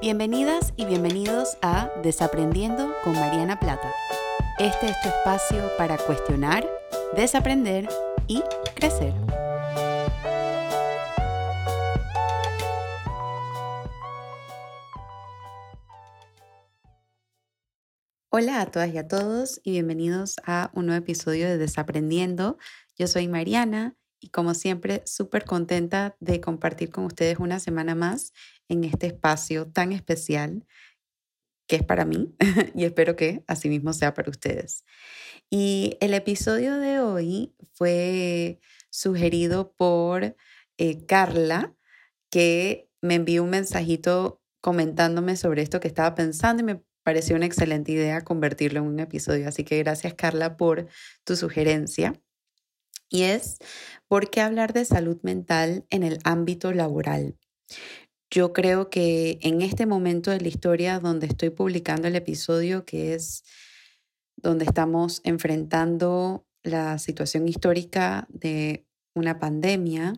Bienvenidas y bienvenidos a Desaprendiendo con Mariana Plata. Este es tu espacio para cuestionar, desaprender y crecer. Hola a todas y a todos y bienvenidos a un nuevo episodio de Desaprendiendo. Yo soy Mariana y como siempre súper contenta de compartir con ustedes una semana más en este espacio tan especial que es para mí y espero que así mismo sea para ustedes. Y el episodio de hoy fue sugerido por eh, Carla, que me envió un mensajito comentándome sobre esto que estaba pensando y me pareció una excelente idea convertirlo en un episodio. Así que gracias Carla por tu sugerencia. Y es, ¿por qué hablar de salud mental en el ámbito laboral? Yo creo que en este momento de la historia donde estoy publicando el episodio, que es donde estamos enfrentando la situación histórica de una pandemia,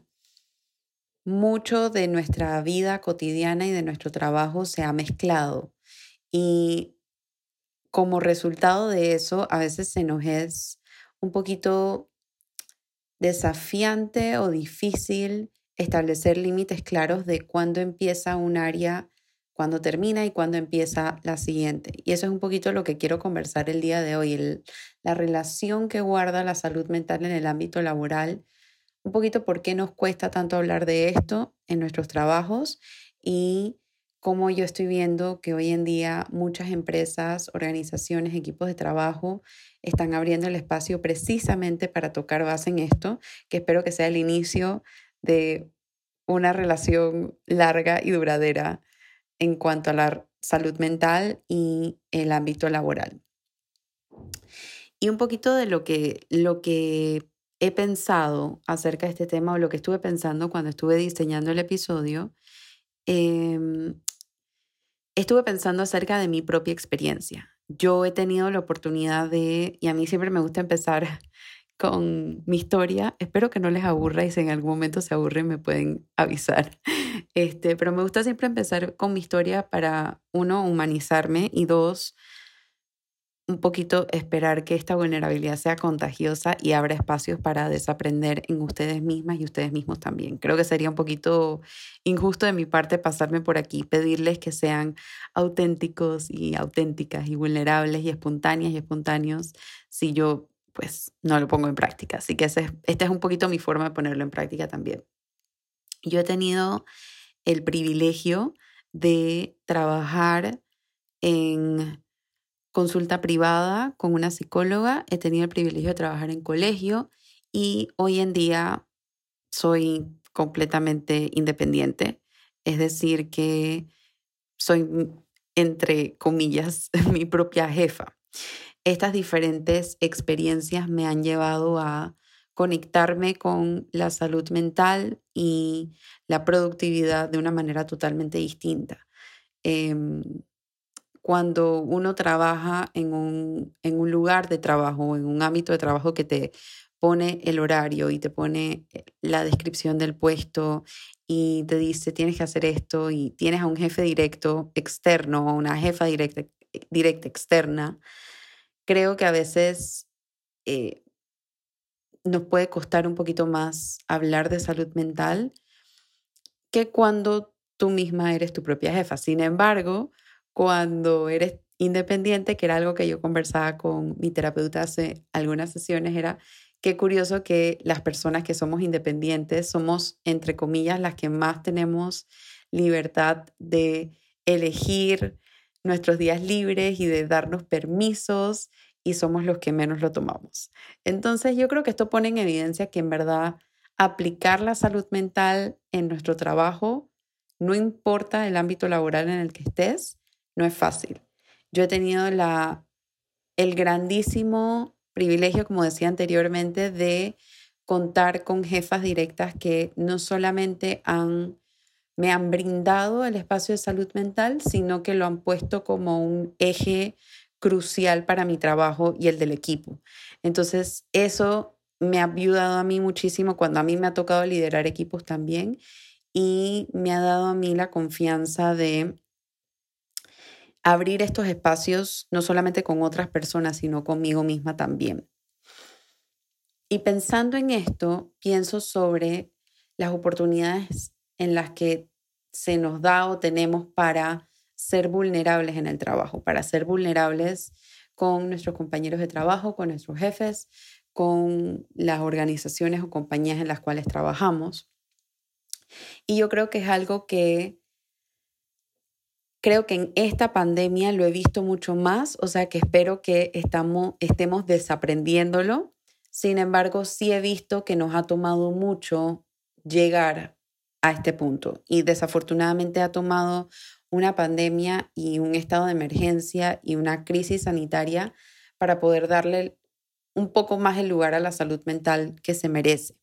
mucho de nuestra vida cotidiana y de nuestro trabajo se ha mezclado. Y como resultado de eso, a veces se nos es un poquito desafiante o difícil establecer límites claros de cuándo empieza un área, cuándo termina y cuándo empieza la siguiente. Y eso es un poquito lo que quiero conversar el día de hoy, la relación que guarda la salud mental en el ámbito laboral, un poquito por qué nos cuesta tanto hablar de esto en nuestros trabajos y cómo yo estoy viendo que hoy en día muchas empresas, organizaciones, equipos de trabajo están abriendo el espacio precisamente para tocar base en esto, que espero que sea el inicio de una relación larga y duradera en cuanto a la salud mental y el ámbito laboral. Y un poquito de lo que, lo que he pensado acerca de este tema o lo que estuve pensando cuando estuve diseñando el episodio, em, estuve pensando acerca de mi propia experiencia. Yo he tenido la oportunidad de, y a mí siempre me gusta empezar con mi historia. Espero que no les aburra y si en algún momento se aburren me pueden avisar. Este, pero me gusta siempre empezar con mi historia para, uno, humanizarme y dos, un poquito esperar que esta vulnerabilidad sea contagiosa y abra espacios para desaprender en ustedes mismas y ustedes mismos también. Creo que sería un poquito injusto de mi parte pasarme por aquí, pedirles que sean auténticos y auténticas y vulnerables y espontáneas y espontáneos si yo pues no lo pongo en práctica. Así que esta es un poquito mi forma de ponerlo en práctica también. Yo he tenido el privilegio de trabajar en consulta privada con una psicóloga, he tenido el privilegio de trabajar en colegio y hoy en día soy completamente independiente. Es decir, que soy, entre comillas, mi propia jefa estas diferentes experiencias me han llevado a conectarme con la salud mental y la productividad de una manera totalmente distinta. Em, cuando uno trabaja en un, en un lugar de trabajo, en un ámbito de trabajo que te pone el horario y te pone eh, la descripción del puesto y te dice tienes que hacer esto y tienes a un jefe directo externo o una jefa directa, directa externa, creo que a veces eh, nos puede costar un poquito más hablar de salud mental que cuando tú misma eres tu propia jefa. Sin embargo, cuando eres independiente, que era algo que yo conversaba con mi terapeuta hace algunas sesiones, era qué curioso que las personas que somos independientes somos, entre comillas, las que más tenemos libertad de elegir nuestros días libres y de darnos permisos y somos los que menos lo tomamos. Entonces yo creo que esto pone en evidencia que en verdad aplicar la salud mental en nuestro trabajo, no importa el ámbito laboral en el que estés, no es fácil. Yo he tenido la, el grandísimo privilegio, como decía anteriormente, de contar con jefas directas que no solamente han me han brindado el espacio de salud mental, sino que lo han puesto como un eje crucial para mi trabajo y el del equipo. Entonces, eso me ha ayudado a mí muchísimo cuando a mí me ha tocado liderar equipos también y me ha dado a mí la confianza de abrir estos espacios no solamente con otras personas, sino conmigo misma también. Y pensando en esto, pienso sobre las oportunidades en las que se nos da o tenemos para ser vulnerables en el trabajo, para ser vulnerables con nuestros compañeros de trabajo, con nuestros jefes, con las organizaciones o compañías en las cuales trabajamos. Y yo creo que es algo que creo que en esta pandemia lo he visto mucho más, o sea que espero que estamos, estemos desaprendiéndolo. Sin embargo, sí he visto que nos ha tomado mucho llegar a este punto y desafortunadamente ha tomado una pandemia y un estado de emergencia y una crisis sanitaria para poder darle un poco más el lugar a la salud mental que se merece.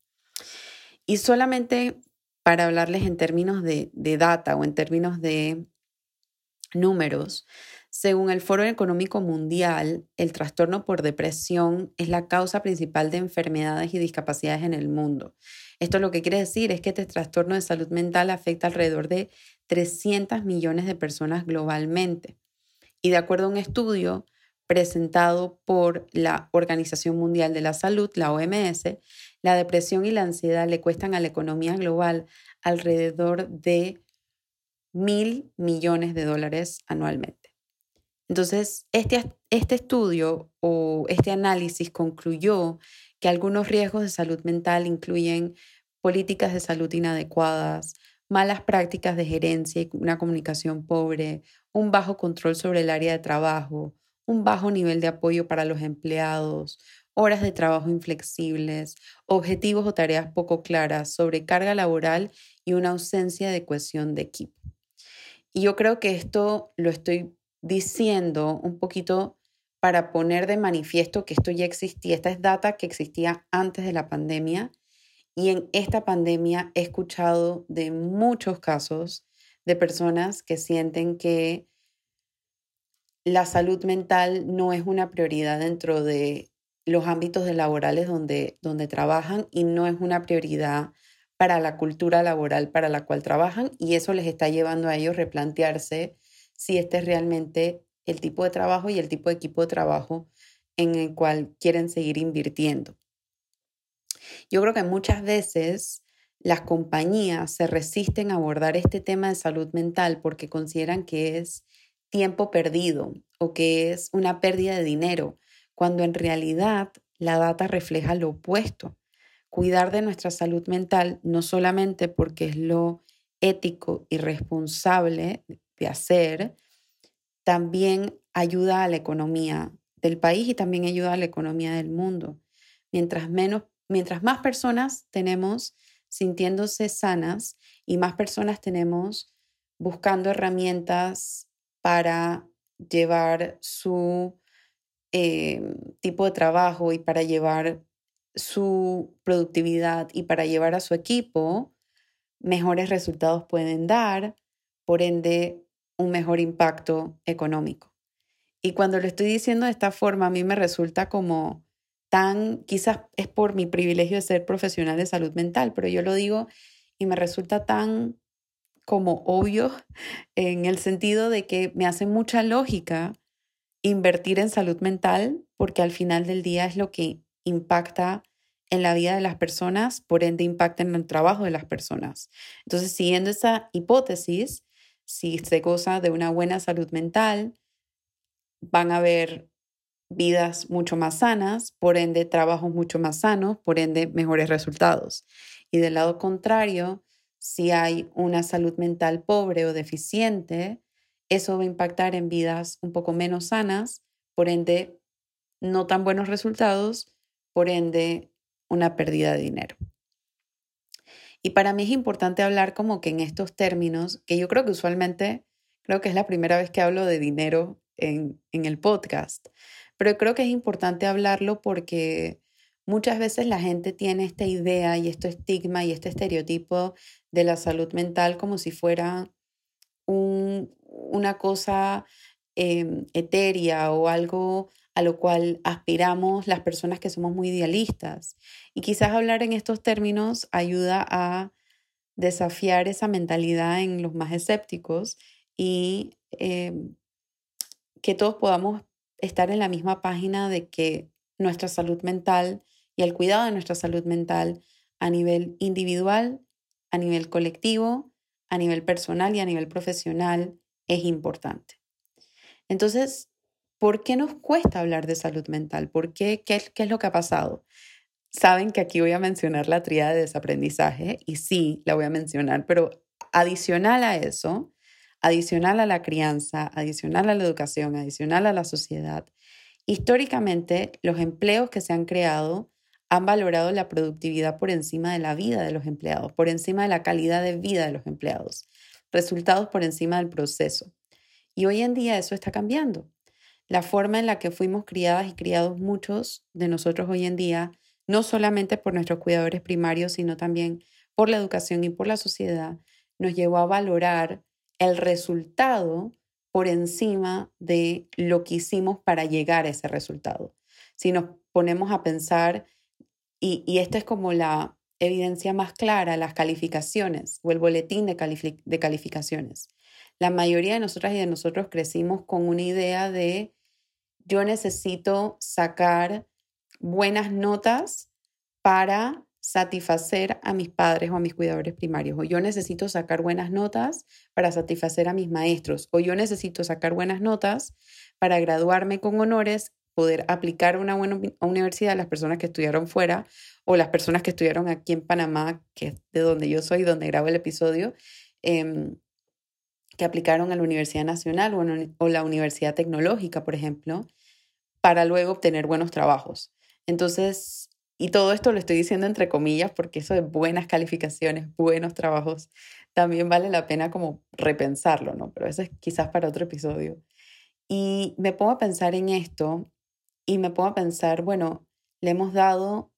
Y solamente para hablarles en términos de, de data o en términos de números, según el Foro Económico Mundial, el trastorno por depresión es la causa principal de enfermedades y discapacidades en el mundo. Esto lo que quiere decir es que este trastorno de salud mental afecta alrededor de 300 millones de personas globalmente. Y de acuerdo a un estudio presentado por la Organización Mundial de la Salud, la OMS, la depresión y la ansiedad le cuestan a la economía global alrededor de mil millones de dólares anualmente. Entonces, este, este estudio o este análisis concluyó que algunos riesgos de salud mental incluyen políticas de salud inadecuadas, malas prácticas de gerencia y una comunicación pobre, un bajo control sobre el área de trabajo, un bajo nivel de apoyo para los empleados, horas de trabajo inflexibles, objetivos o tareas poco claras, sobrecarga laboral y una ausencia de cohesión de equipo. Y yo creo que esto lo estoy diciendo un poquito para poner de manifiesto que esto ya existía. Esta es data que existía antes de la pandemia y en esta pandemia he escuchado de muchos casos de personas que sienten que la salud mental no es una prioridad dentro de los ámbitos laborales donde, donde trabajan y no es una prioridad para la cultura laboral para la cual trabajan y eso les está llevando a ellos replantearse si este es realmente el tipo de trabajo y el tipo de equipo de trabajo en el cual quieren seguir invirtiendo. Yo creo que muchas veces las compañías se resisten a abordar este tema de salud mental porque consideran que es tiempo perdido o que es una pérdida de dinero, cuando en realidad la data refleja lo opuesto. Cuidar de nuestra salud mental no solamente porque es lo ético y responsable de hacer, también ayuda a la economía del país y también ayuda a la economía del mundo. Mientras, menos, mientras más personas tenemos sintiéndose sanas y más personas tenemos buscando herramientas para llevar su eh, tipo de trabajo y para llevar su productividad y para llevar a su equipo, mejores resultados pueden dar, por ende un mejor impacto económico. Y cuando lo estoy diciendo de esta forma, a mí me resulta como tan, quizás es por mi privilegio de ser profesional de salud mental, pero yo lo digo y me resulta tan como obvio en el sentido de que me hace mucha lógica invertir en salud mental porque al final del día es lo que impacta en la vida de las personas, por ende impacta en el trabajo de las personas. Entonces, siguiendo esa hipótesis, si se goza de una buena salud mental, van a haber vidas mucho más sanas, por ende trabajos mucho más sanos, por ende mejores resultados. Y del lado contrario, si hay una salud mental pobre o deficiente, eso va a impactar en vidas un poco menos sanas, por ende no tan buenos resultados, por ende una pérdida de dinero. Y para mí es importante hablar como que en estos términos, que yo creo que usualmente, creo que es la primera vez que hablo de dinero en, en el podcast, pero creo que es importante hablarlo porque muchas veces la gente tiene esta idea y este estigma y este estereotipo de la salud mental como si fuera un, una cosa eh, etérea o algo a lo cual aspiramos las personas que somos muy idealistas. Y quizás hablar en estos términos ayuda a desafiar esa mentalidad en los más escépticos y eh, que todos podamos estar en la misma página de que nuestra salud mental y el cuidado de nuestra salud mental a nivel individual, a nivel colectivo, a nivel personal y a nivel profesional es importante. Entonces, ¿por qué nos cuesta hablar de salud mental? ¿Por qué? ¿Qué, es lo que ha pasado? Saben que aquí voy a mencionar la tríada de desaprendizaje y sí, la voy a mencionar, pero adicional a eso, adicional a la crianza, adicional a la educación, adicional a la sociedad, históricamente los empleos que se han creado han valorado la productividad por encima de la vida de los empleados, por encima de la calidad de vida de los empleados, resultados por encima del proceso. Y hoy en día eso está cambiando. La forma en la que fuimos criadas y criados muchos de nosotros hoy en día, no solamente por nuestros cuidadores primarios, sino también por la educación y por la sociedad, nos llevó a valorar el resultado por encima de lo que hicimos para llegar a ese resultado. Si nos ponemos a pensar, y, y esta es como la evidencia más clara, las calificaciones o el boletín de, de calificaciones. La mayoría de nosotras y de nosotros crecimos con una idea de yo necesito sacar buenas notas para satisfacer a mis padres o a mis cuidadores primarios, o yo necesito sacar buenas notas para satisfacer a mis maestros, o yo necesito sacar buenas notas para graduarme con honores, poder aplicar una buena universidad a las personas que estudiaron fuera o las personas que estudiaron aquí en Panamá, que es de donde yo soy, donde grabo el episodio, em, que aplicaron a la Universidad Nacional o la Universidad Tecnológica, por ejemplo, para luego obtener buenos trabajos. Entonces, y todo esto lo estoy diciendo entre comillas porque eso de buenas calificaciones, buenos trabajos, también vale la pena como repensarlo, ¿no? Pero eso es quizás para otro episodio. Y me pongo a pensar en esto y me pongo a pensar, bueno, le hemos dado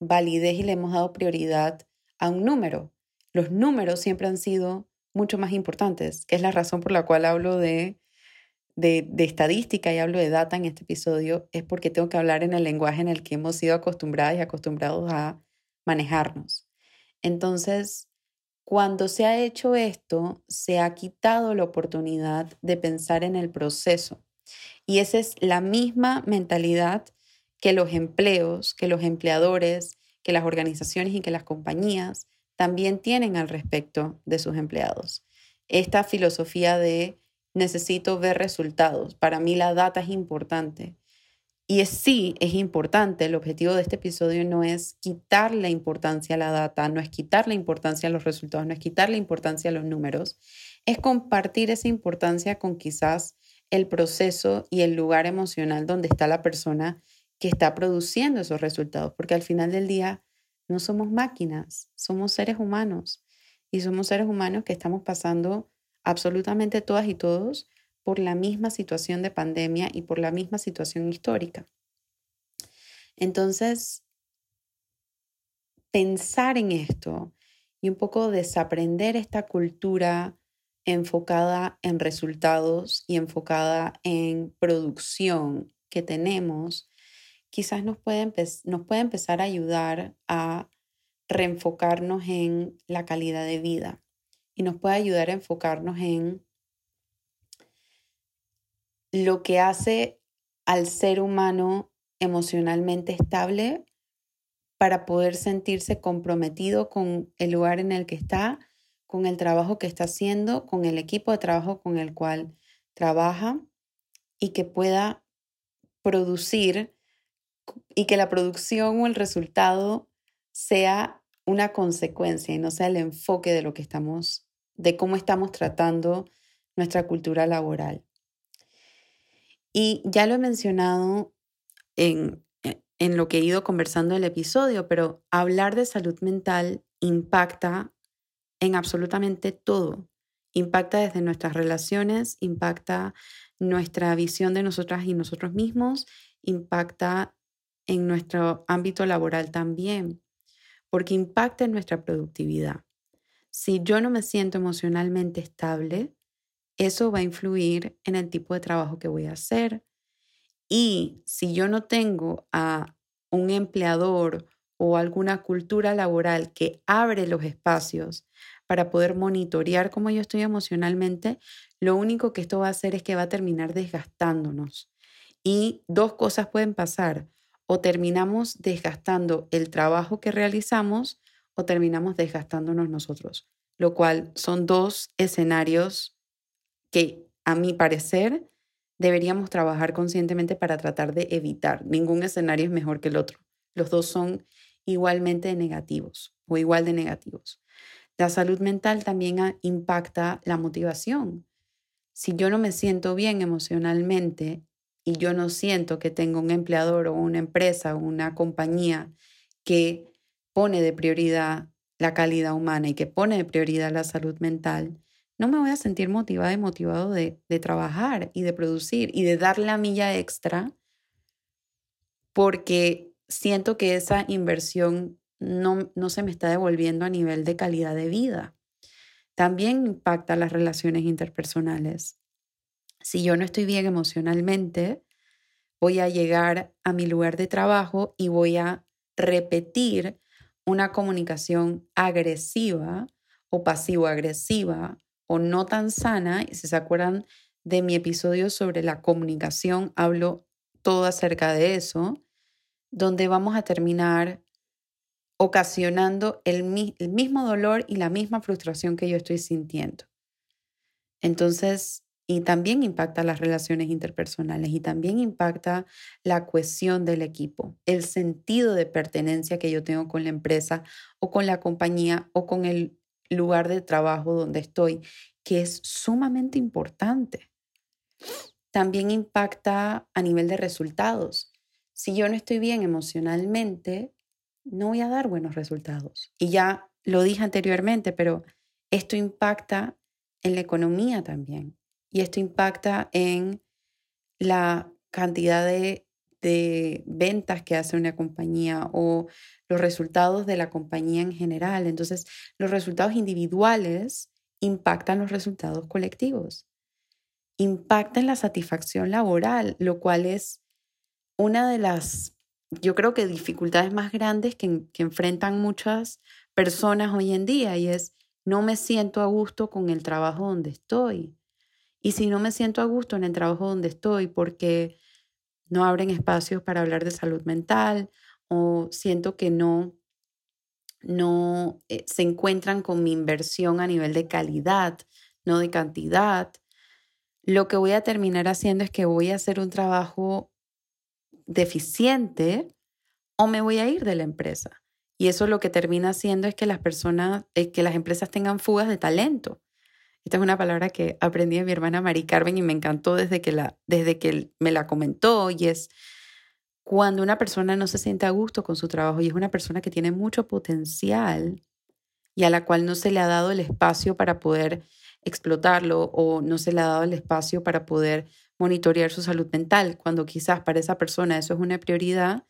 validez y le hemos dado prioridad a un número. Los números siempre han sido mucho más importantes, que es la razón por la cual hablo de de, estadística y hablo de data en este episodio es porque tengo que hablar en el lenguaje en el que hemos sido acostumbradas y acostumbrados a manejarnos. Entonces, cuando se ha hecho esto, se ha quitado la oportunidad de pensar en el proceso. Y esa es la misma mentalidad que los empleos, que los empleadores, que las organizaciones y que las compañías también tienen al respecto de sus empleados. Esta filosofía de necesito ver resultados. Para mí la data es importante. Y es, sí, es importante. El objetivo de este episodio no es quitar la importancia a la data, no es quitar la importancia a los resultados, no es quitar la importancia a los números. Es compartir esa importancia con quizás el proceso y el lugar emocional donde está la persona que está produciendo esos resultados. Porque al final del día no somos máquinas, somos seres humanos. Y somos seres humanos que estamos pasando absolutamente todas y todos por la misma situación de pandemia y por la misma situación histórica. Entonces, pensar en esto y un poco desaprender esta cultura enfocada en resultados y enfocada en producción que tenemos, quizás nos puede, empezar a ayudar a reenfocarnos en la calidad de vida y nos puede ayudar a enfocarnos en lo que hace al ser humano emocionalmente estable para poder sentirse comprometido con el lugar en el que está, con el trabajo que está haciendo, con el equipo de trabajo con el cual trabaja y que pueda producir y que la producción o el resultado sea una consecuencia y no sea el enfoque de lo que estamos de cómo estamos tratando nuestra cultura laboral. Y ya lo he mencionado en, en lo que he ido conversando en el episodio, pero hablar de salud mental impacta en absolutamente todo. Impacta desde nuestras relaciones, impacta nuestra visión de nosotras y nosotros mismos, impacta en nuestro ámbito laboral también, porque impacta en nuestra productividad si yo no me siento emocionalmente estable, eso va a influir en el tipo de trabajo que voy a hacer. Y si yo no tengo a un empleador o alguna cultura laboral que abre los espacios para poder monitorear cómo yo estoy emocionalmente, lo único que esto va a hacer es que va a terminar desgastándonos. Y dos cosas pueden pasar. O terminamos desgastando el trabajo que realizamos o terminamos desgastándonos nosotros, lo cual son dos escenarios que a mi parecer deberíamos trabajar conscientemente para tratar de evitar. Ningún escenario es mejor que el otro. Los dos son igualmente negativos o igual de negativos. La salud mental también impacta la motivación. Si yo no me siento bien emocionalmente y yo no siento que tengo un empleador o una empresa o una compañía que pone de prioridad la calidad humana y que pone de prioridad la salud mental, no me voy a sentir motivada y motivado de, de trabajar y de producir y de dar la milla extra porque siento que esa inversión no, no se me está devolviendo a nivel de calidad de vida. También impacta las relaciones interpersonales. Si yo no estoy bien emocionalmente, voy a llegar a mi lugar de trabajo y voy a repetir una comunicación agresiva o pasivo-agresiva o no tan sana. Y si se acuerdan de mi episodio sobre la comunicación, hablo todo acerca de eso, donde vamos a terminar ocasionando el, mismo dolor y la misma frustración que yo estoy sintiendo. Entonces, y también impacta las relaciones interpersonales y también impacta la cohesión del equipo, el sentido de pertenencia que yo tengo con la empresa o con la compañía o con el lugar de trabajo donde estoy, que es sumamente importante. También impacta a nivel de resultados. Si yo no estoy bien emocionalmente, no voy a dar buenos resultados. Y ya lo dije anteriormente, pero esto impacta en la economía también. Y esto impacta en la cantidad de, de ventas que hace una compañía o los resultados de la compañía en general. Entonces, los resultados individuales impactan los resultados colectivos. Impactan la satisfacción laboral, lo cual es una de las yo creo que dificultades más grandes que, que enfrentan muchas personas hoy en día y es no me siento a gusto con el trabajo donde estoy. Y si no me siento a gusto en el trabajo donde estoy porque no abren espacios para hablar de salud mental o siento que no no eh, se encuentran con mi inversión a nivel de calidad, no de cantidad, lo que voy a terminar haciendo es que voy a hacer un trabajo deficiente o me voy a ir de la empresa. Y eso lo que termina haciendo es que las personas, eh, que las empresas tengan fugas de talento. Esta es una palabra que aprendí de mi hermana Mari Carmen y me encantó desde que, la, desde que me la comentó y es cuando una persona no se siente a gusto con su trabajo y es una persona que tiene mucho potencial y a la cual no se le ha dado el espacio para poder explotarlo o no se le ha dado el espacio para poder monitorear su salud mental, cuando quizás para esa persona eso es una prioridad,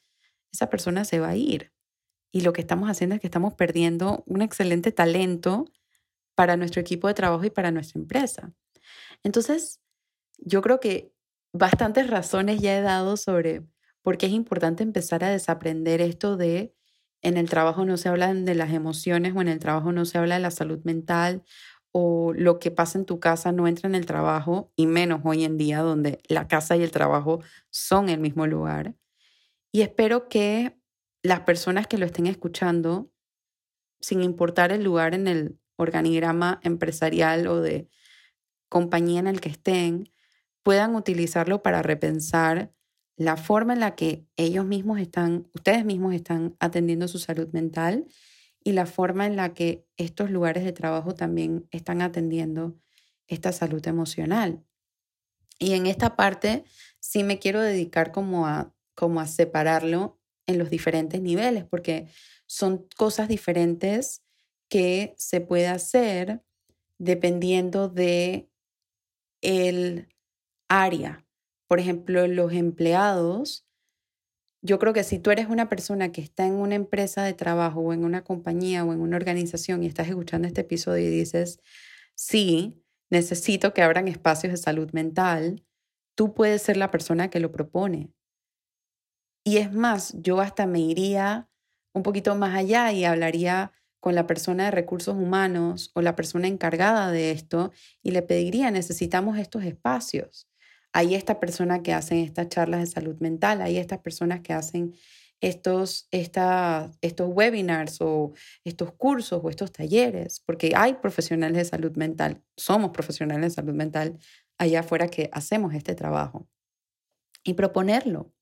esa persona se va a ir. Y lo que estamos haciendo es que estamos perdiendo un excelente talento para nuestro equipo de trabajo y para nuestra empresa. Entonces, yo creo que bastantes razones ya he dado sobre por qué es importante empezar a desaprender esto de en el trabajo no se habla de las emociones o en el trabajo no se habla de la salud mental o lo que pasa en tu casa no entra en el trabajo, y menos hoy en día donde la casa y el trabajo son el mismo lugar. Y espero que las personas que lo estén escuchando, sin importar el lugar en el organigrama empresarial o de compañía en el que estén, puedan utilizarlo para repensar la forma en la que ellos mismos están, ustedes mismos están atendiendo su salud mental y la forma en la que estos lugares de trabajo también están atendiendo esta salud emocional. Y en esta parte sí me quiero dedicar como a, como a separarlo en los diferentes niveles, porque son cosas diferentes que se puede hacer dependiendo de el área. Por ejemplo, los empleados yo creo que si tú eres una persona que está en una empresa de trabajo o en una compañía o en una organización y estás escuchando este episodio y dices, sí, necesito que abran espacios de salud mental, tú puedes ser la persona que lo propone. Y es más, yo hasta me iría un poquito más allá y hablaría con la persona de recursos humanos o la persona encargada de esto y le pediría, necesitamos estos espacios. Hay esta persona que hacen estas charlas de salud mental, hay estas personas que hacen estos, estos webinars o estos cursos o estos talleres, porque hay profesionales de salud mental, somos profesionales de salud mental allá afuera que hacemos este trabajo. Y proponerlo.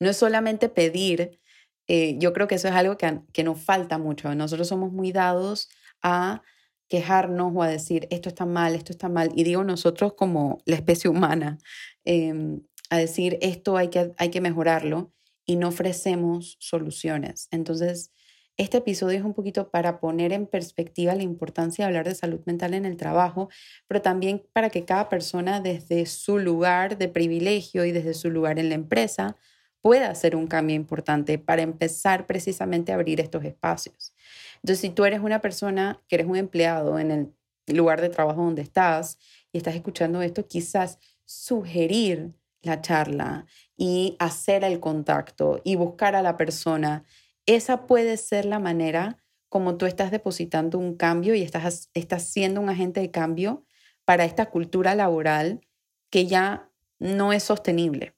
No es solamente pedir, eh, yo creo que eso es algo que, que nos falta mucho. Nosotros somos muy dados a quejarnos o a decir esto está mal, esto está mal. Y digo nosotros como la especie humana, em, a decir esto hay que, hay que mejorarlo y no ofrecemos soluciones. Entonces, este episodio es un poquito para poner en perspectiva la importancia de hablar de salud mental en el trabajo, pero también para que cada persona desde su lugar de privilegio y desde su lugar en la empresa pueda hacer un cambio importante para empezar precisamente a abrir estos espacios. Entonces, si tú eres una persona que eres un empleado en el lugar de trabajo donde estás y estás escuchando esto, quizás sugerir la charla y hacer el contacto y buscar a la persona, esa puede ser la manera como tú estás depositando un cambio y estás, estás siendo un agente de cambio para esta cultura laboral que ya no es sostenible.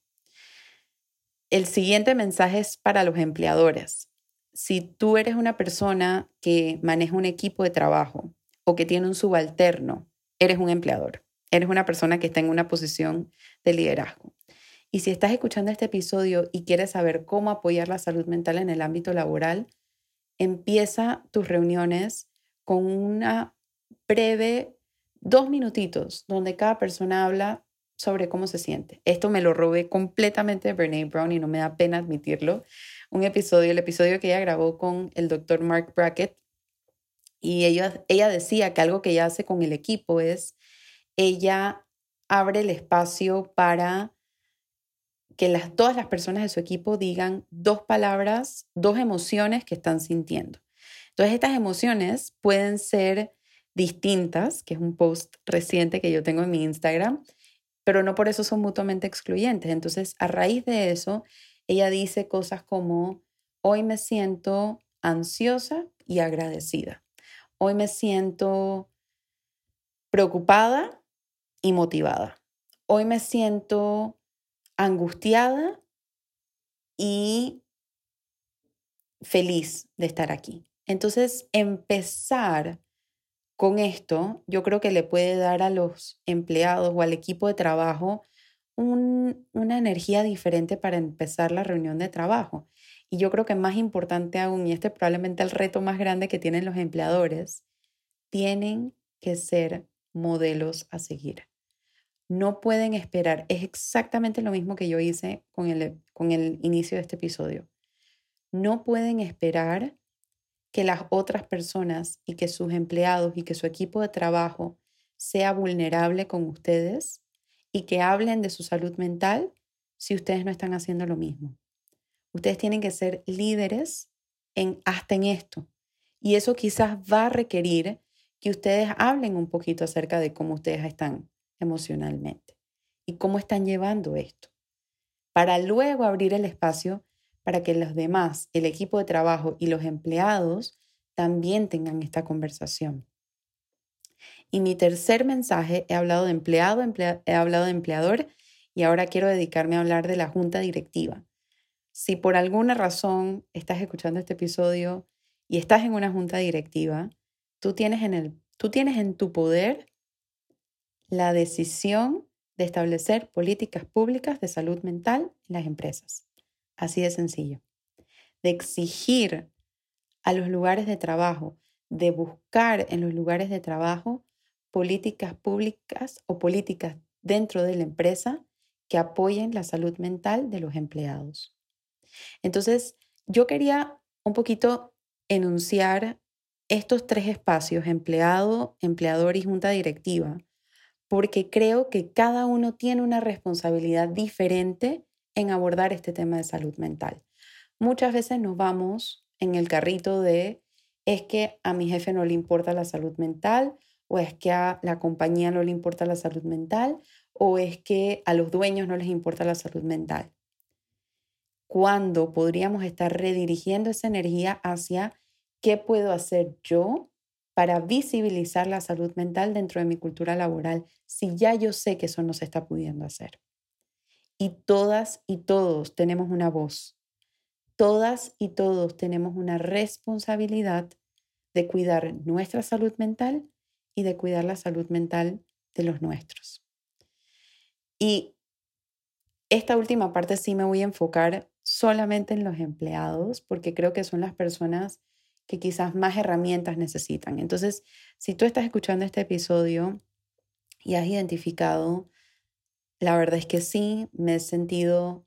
El siguiente mensaje es para los empleadores. Si tú eres una persona que maneja un equipo de trabajo o que tiene un subalterno, eres un empleador. Eres una persona que está en una posición de liderazgo. Y si estás escuchando este episodio y quieres saber cómo apoyar la salud mental en el ámbito laboral, empieza tus reuniones con una breve, dos minutitos, donde cada persona habla sobre cómo se siente. Esto me lo robé completamente de Brene Brown y no me da pena admitirlo. Un episodio, el episodio que ella grabó con el doctor Mark Brackett, y ella, ella decía que algo que ella hace con el equipo es, ella abre el espacio para que las, todas las personas de su equipo digan dos palabras, dos emociones que están sintiendo. Entonces, estas emociones pueden ser distintas, que es un post reciente que yo tengo en mi Instagram, pero no por eso son mutuamente excluyentes. Entonces, a raíz de eso, ella dice cosas como, hoy me siento ansiosa y agradecida. Hoy me siento preocupada y motivada. Hoy me siento angustiada y feliz de estar aquí. Entonces, empezar con esto, yo creo que le puede dar a los empleados o al equipo de trabajo una energía diferente para empezar la reunión de trabajo. Y yo creo que más importante aún, y este es probablemente el reto más grande que tienen los empleadores, tienen que ser modelos a seguir no pueden esperar. Es exactamente lo mismo que yo hice con el, con el inicio de este episodio. No pueden esperar que las otras personas y que sus empleados y que su equipo de trabajo sea vulnerable con ustedes y que hablen de su salud mental si ustedes no están haciendo lo mismo. Ustedes tienen que ser líderes en, hasta en esto. Y eso quizás va a requerir que ustedes hablen un poquito acerca de cómo ustedes están emocionalmente y cómo están llevando esto, para luego abrir el espacio para que los demás, el equipo de trabajo y los empleados también tengan esta conversación. Y mi tercer mensaje, he hablado de empleado, he hablado de empleador y ahora quiero dedicarme a hablar de la junta directiva. Si por alguna razón estás escuchando este episodio y estás en una junta directiva, tú tienes en, el, tú tienes en tu poder la decisión de establecer políticas públicas de salud mental en las empresas. Así de sencillo. De exigir a los lugares de trabajo, de buscar en los lugares de trabajo políticas públicas o políticas dentro de la empresa que apoyen la salud mental de los empleados. Entonces, yo quería un poquito enunciar estos tres espacios, empleado, empleador y junta directiva, porque creo que cada uno tiene una responsabilidad diferente en abordar este tema de salud mental. Muchas veces nos vamos en el carrito de es que a mi jefe no le importa la salud mental o es que a la compañía no le importa la salud mental o es que a los dueños no les importa la salud mental. Cuando podríamos estar redirigiendo esa energía hacia ¿qué puedo hacer yo para visibilizar la salud mental dentro de mi cultura laboral si ya yo sé que eso no se está pudiendo hacer? Y todas y todos tenemos una voz. Todas y todos tenemos una responsabilidad de cuidar nuestra salud mental y de cuidar la salud mental de los nuestros. Y esta última parte sí me voy a enfocar solamente en los empleados porque creo que son las personas que quizás más herramientas necesitan. Entonces, si tú estás escuchando este episodio y has identificado, la verdad es que sí, me he sentido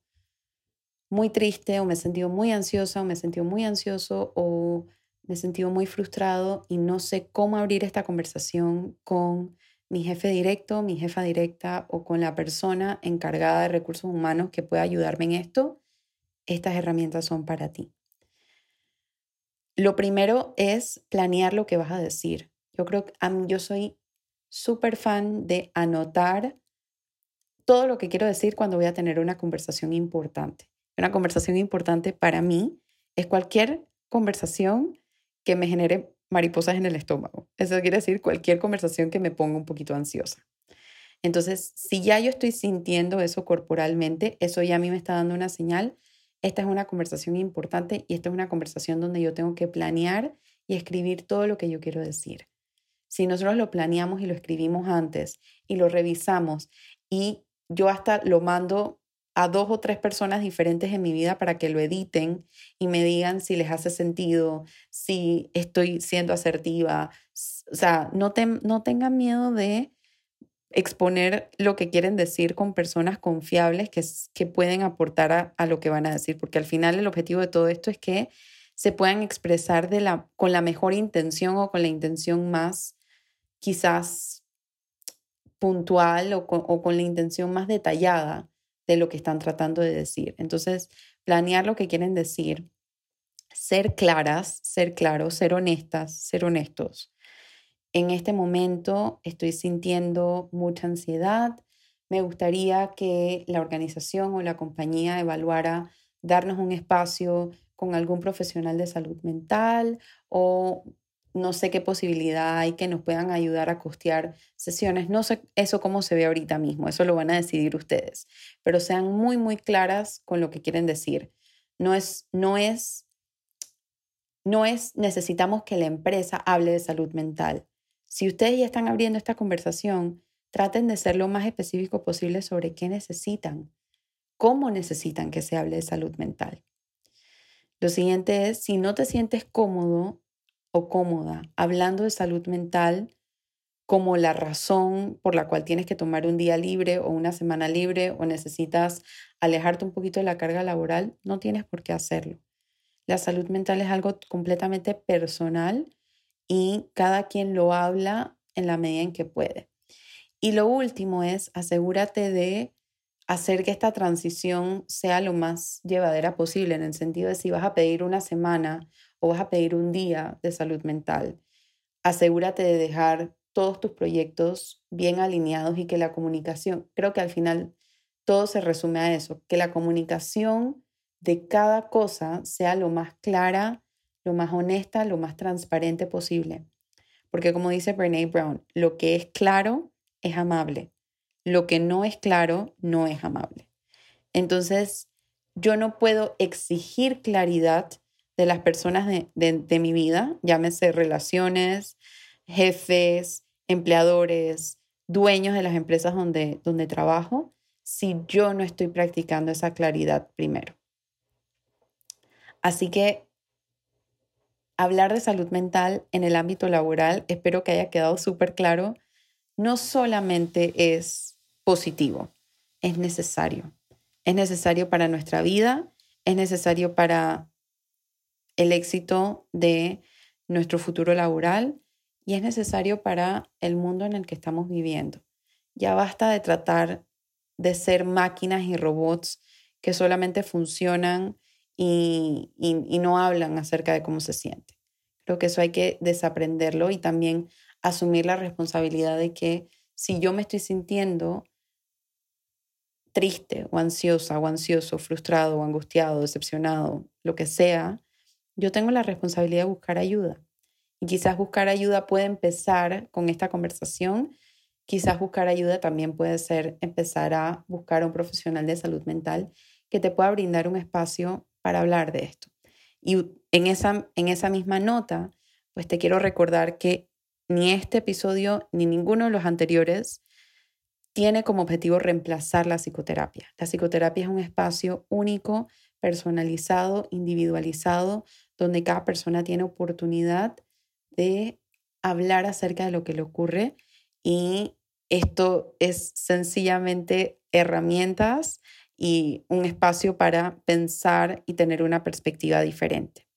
muy triste o me he sentido muy ansiosa o me he sentido muy ansioso o me he sentido muy frustrado y no sé cómo abrir esta conversación con mi jefe directo, mi jefa directa o con la persona encargada de recursos humanos que pueda ayudarme en esto, estas herramientas son para ti. Lo primero es planear lo que vas a decir. Yo creo que yo soy súper fan de anotar todo lo que quiero decir cuando voy a tener una conversación importante. Una conversación importante para mí es cualquier conversación que me genere mariposas en el estómago. Eso quiere decir cualquier conversación que me ponga un poquito ansiosa. Entonces, si ya yo estoy sintiendo eso corporalmente, eso ya a mí me está dando una señal. Esta es una conversación importante y esta es una conversación donde yo tengo que planear y escribir todo lo que yo quiero decir. Si nosotros lo planeamos y lo escribimos antes y lo revisamos y yo hasta lo mando a dos o tres personas diferentes en mi vida para que lo editen y me digan si les hace sentido, si estoy siendo asertiva. O sea, no, no tengan miedo de exponer lo que quieren decir con personas confiables que, que pueden aportar a, a, lo que van a decir, porque al final el objetivo de todo esto es que se puedan expresar de la, con la mejor intención o con la intención más quizás puntual o con la intención más detallada de lo que están tratando de decir. Entonces, planear lo que quieren decir, ser claras, ser claros, ser honestas, ser honestos. En este momento estoy sintiendo mucha ansiedad. Me gustaría que la organización o la compañía evaluara darnos un espacio con algún profesional de salud mental o no sé qué posibilidad hay que nos puedan ayudar a costear sesiones. No sé eso cómo se ve ahorita mismo, eso lo van a decidir ustedes, pero sean muy, muy claras con lo que quieren decir. No es, no es, no es necesitamos que la empresa hable de salud mental. Si ustedes ya están abriendo esta conversación, traten de ser lo más específico posible sobre qué necesitan, cómo necesitan que se hable de salud mental. Lo siguiente es, si no te sientes cómodo o cómoda hablando de salud mental como la razón por la cual tienes que tomar un día libre o una semana libre o necesitas alejarte un poquito de la carga laboral, no tienes por qué hacerlo. La salud mental es algo completamente personal y cada quien lo habla en la medida en que puede. Y lo último es asegúrate de hacer que esta transición sea lo más llevadera posible, en el sentido de si vas a pedir una semana o vas a pedir un día de salud mental, asegúrate de dejar todos tus proyectos bien alineados y que la comunicación, creo que al final todo se resume a eso, que la comunicación de cada cosa sea lo más clara, lo más honesta, lo más transparente posible. Porque como dice Brene Brown, lo que es claro es amable, lo que no es claro no es amable. Entonces, yo no puedo exigir claridad de las personas de, mi vida, llámese relaciones, jefes, empleadores, dueños de las empresas donde, donde trabajo, si yo no estoy practicando esa claridad primero. Así que hablar de salud mental en el ámbito laboral, espero que haya quedado súper claro, no solamente es positivo, es necesario. Es necesario para nuestra vida, es necesario para el éxito de nuestro futuro laboral y es necesario para el mundo en el que estamos viviendo. Ya basta de tratar de ser máquinas y robots que solamente funcionan y, y, no hablan acerca de cómo se siente. Creo que eso hay que desaprenderlo y también asumir la responsabilidad de que si yo me estoy sintiendo triste o ansiosa o ansioso, frustrado o angustiado, decepcionado, lo que sea, yo tengo la responsabilidad de buscar ayuda. Y quizás buscar ayuda puede empezar con esta conversación. Quizás buscar ayuda también puede ser empezar a buscar a un profesional de salud mental que te pueda brindar un espacio para hablar de esto. Y en esa, en esa misma nota, pues te quiero recordar que ni este episodio ni ninguno de los anteriores tiene como objetivo reemplazar la psicoterapia. La psicoterapia es un espacio único, personalizado, individualizado, donde cada persona tiene oportunidad de hablar acerca de lo que le ocurre y esto es sencillamente herramientas y un espacio para pensar y tener una perspectiva diferente.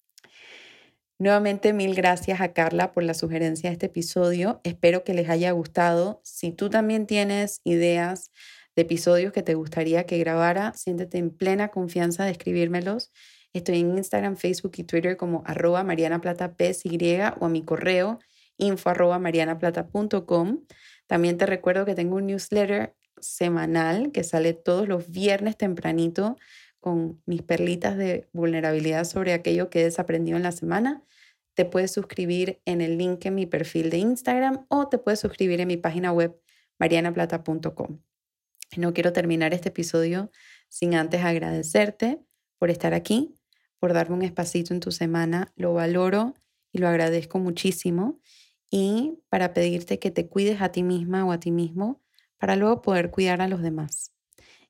Nuevamente, mil gracias a Carla por la sugerencia de este episodio. Espero que les haya gustado. Si tú también tienes ideas de episodios que te gustaría que grabara, siéntete en plena confianza de escribírmelos. Estoy en Instagram, Facebook y Twitter como arroba marianaplata.psy o a mi correo info arroba marianaplata.com. También te recuerdo que tengo un newsletter semanal que sale todos los viernes tempranito con mis perlitas de vulnerabilidad sobre aquello que he desaprendido en la semana, te puedes suscribir en el link en mi perfil de Instagram o te puedes suscribir en mi página web marianaplata.com. No quiero terminar este episodio sin antes agradecerte por estar aquí, por darme un espacito en tu semana. Lo valoro y lo agradezco muchísimo. Y para pedirte que te cuides a ti misma o a ti mismo para luego poder cuidar a los demás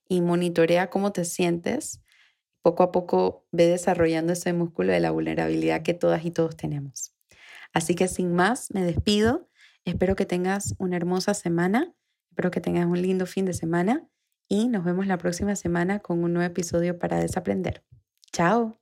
y monitorea cómo te sientes. Poco a poco ve desarrollando ese músculo de la vulnerabilidad que todas y todos tenemos. Así que sin más, me despido. Espero que tengas una hermosa semana. Espero que tengas un lindo fin de semana y nos vemos la próxima semana con un nuevo episodio para desaprender. Chao.